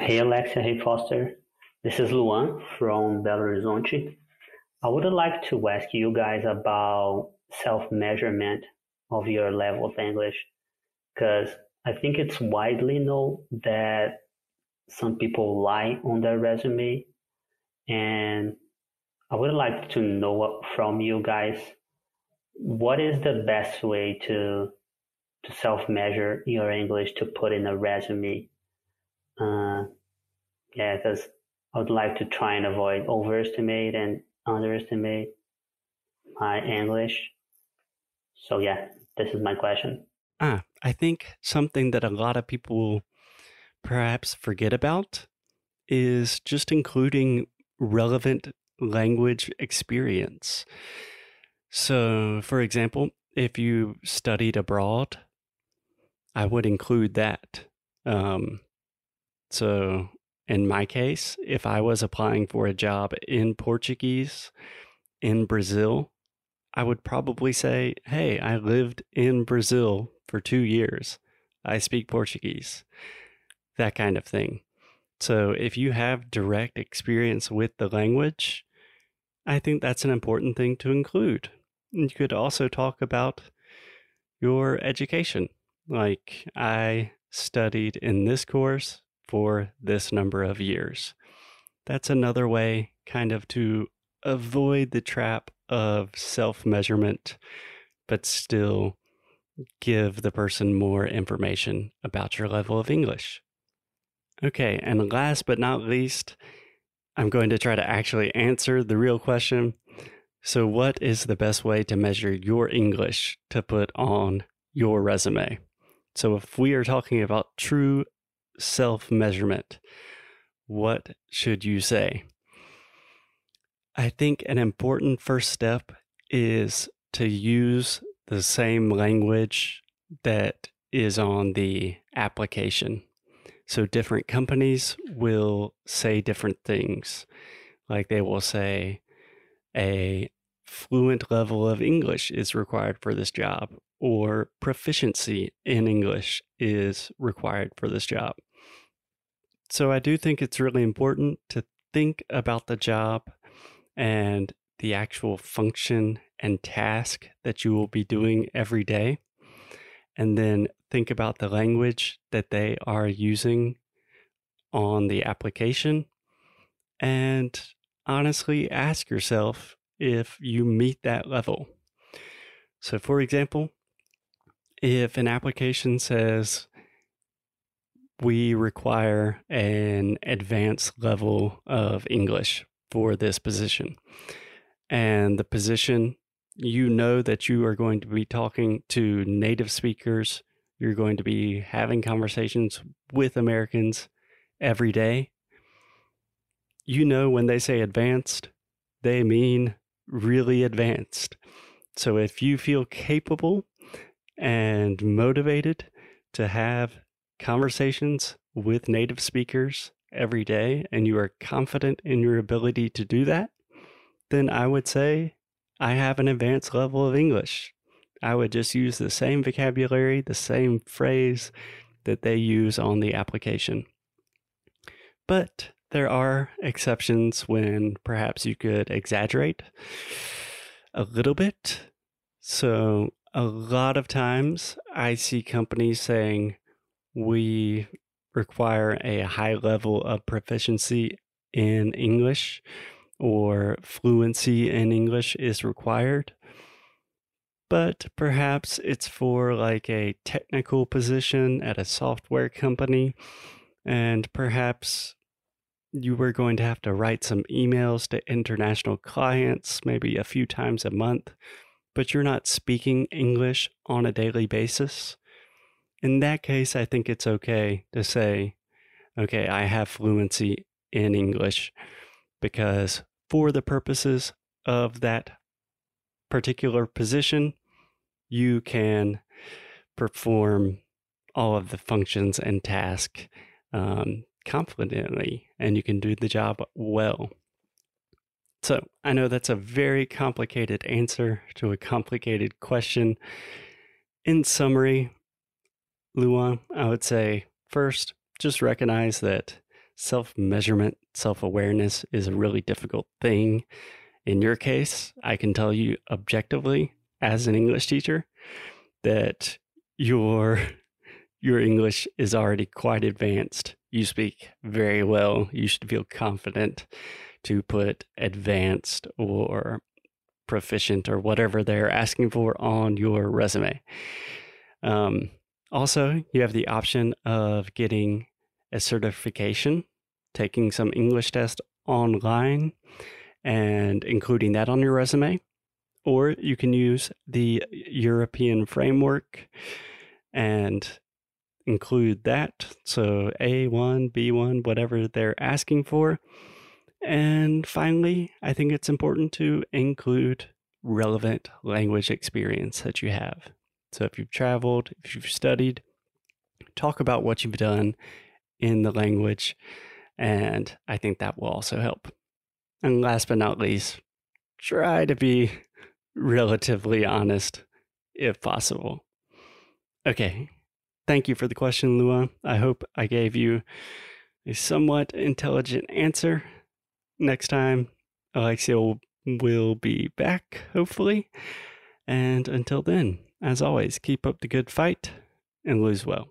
Hey Alexia, hey Foster. This is Luan from Belo Horizonte. I would like to ask you guys about self-measurement of your level of English because I think it's widely known that some people lie on their resume and I would like to know from you guys what is the best way to to self-measure your English to put in a resume. Uh, yeah, because I would like to try and avoid overestimate and underestimate my English. So yeah, this is my question. Ah, I think something that a lot of people perhaps forget about is just including relevant language experience. So, for example, if you studied abroad, I would include that. Um, so, in my case, if I was applying for a job in Portuguese in Brazil, I would probably say, Hey, I lived in Brazil for two years. I speak Portuguese. That kind of thing. So, if you have direct experience with the language, I think that's an important thing to include. You could also talk about your education. Like, I studied in this course for this number of years. That's another way, kind of, to avoid the trap of self measurement, but still give the person more information about your level of English. Okay, and last but not least, I'm going to try to actually answer the real question. So, what is the best way to measure your English to put on your resume? So, if we are talking about true self measurement, what should you say? I think an important first step is to use the same language that is on the application. So different companies will say different things. Like they will say a fluent level of English is required for this job, or proficiency in English is required for this job. So I do think it's really important to think about the job and the actual function and task that you will be doing every day and then think about the language that they are using on the application and honestly ask yourself if you meet that level. So, for example, if an application says we require an advanced level of English for this position, and the position you know that you are going to be talking to native speakers. You're going to be having conversations with Americans every day. You know, when they say advanced, they mean really advanced. So if you feel capable and motivated to have conversations with native speakers every day and you are confident in your ability to do that, then I would say I have an advanced level of English. I would just use the same vocabulary, the same phrase that they use on the application. But there are exceptions when perhaps you could exaggerate a little bit. So, a lot of times I see companies saying we require a high level of proficiency in English or fluency in English is required. But perhaps it's for like a technical position at a software company, and perhaps you were going to have to write some emails to international clients maybe a few times a month, but you're not speaking English on a daily basis. In that case, I think it's okay to say, okay, I have fluency in English because for the purposes of that particular position, you can perform all of the functions and tasks um, confidently and you can do the job well. So, I know that's a very complicated answer to a complicated question. In summary, Luan, I would say first, just recognize that self measurement, self awareness is a really difficult thing. In your case, I can tell you objectively, as an English teacher, that your your English is already quite advanced. You speak very well. You should feel confident to put advanced or proficient or whatever they're asking for on your resume. Um, also, you have the option of getting a certification, taking some English test online and including that on your resume. Or you can use the European framework and include that. So A1, B1, whatever they're asking for. And finally, I think it's important to include relevant language experience that you have. So if you've traveled, if you've studied, talk about what you've done in the language. And I think that will also help. And last but not least, try to be relatively honest if possible. Okay. Thank you for the question, Luan. I hope I gave you a somewhat intelligent answer. Next time, Alexia will, will be back, hopefully. And until then, as always, keep up the good fight and lose well.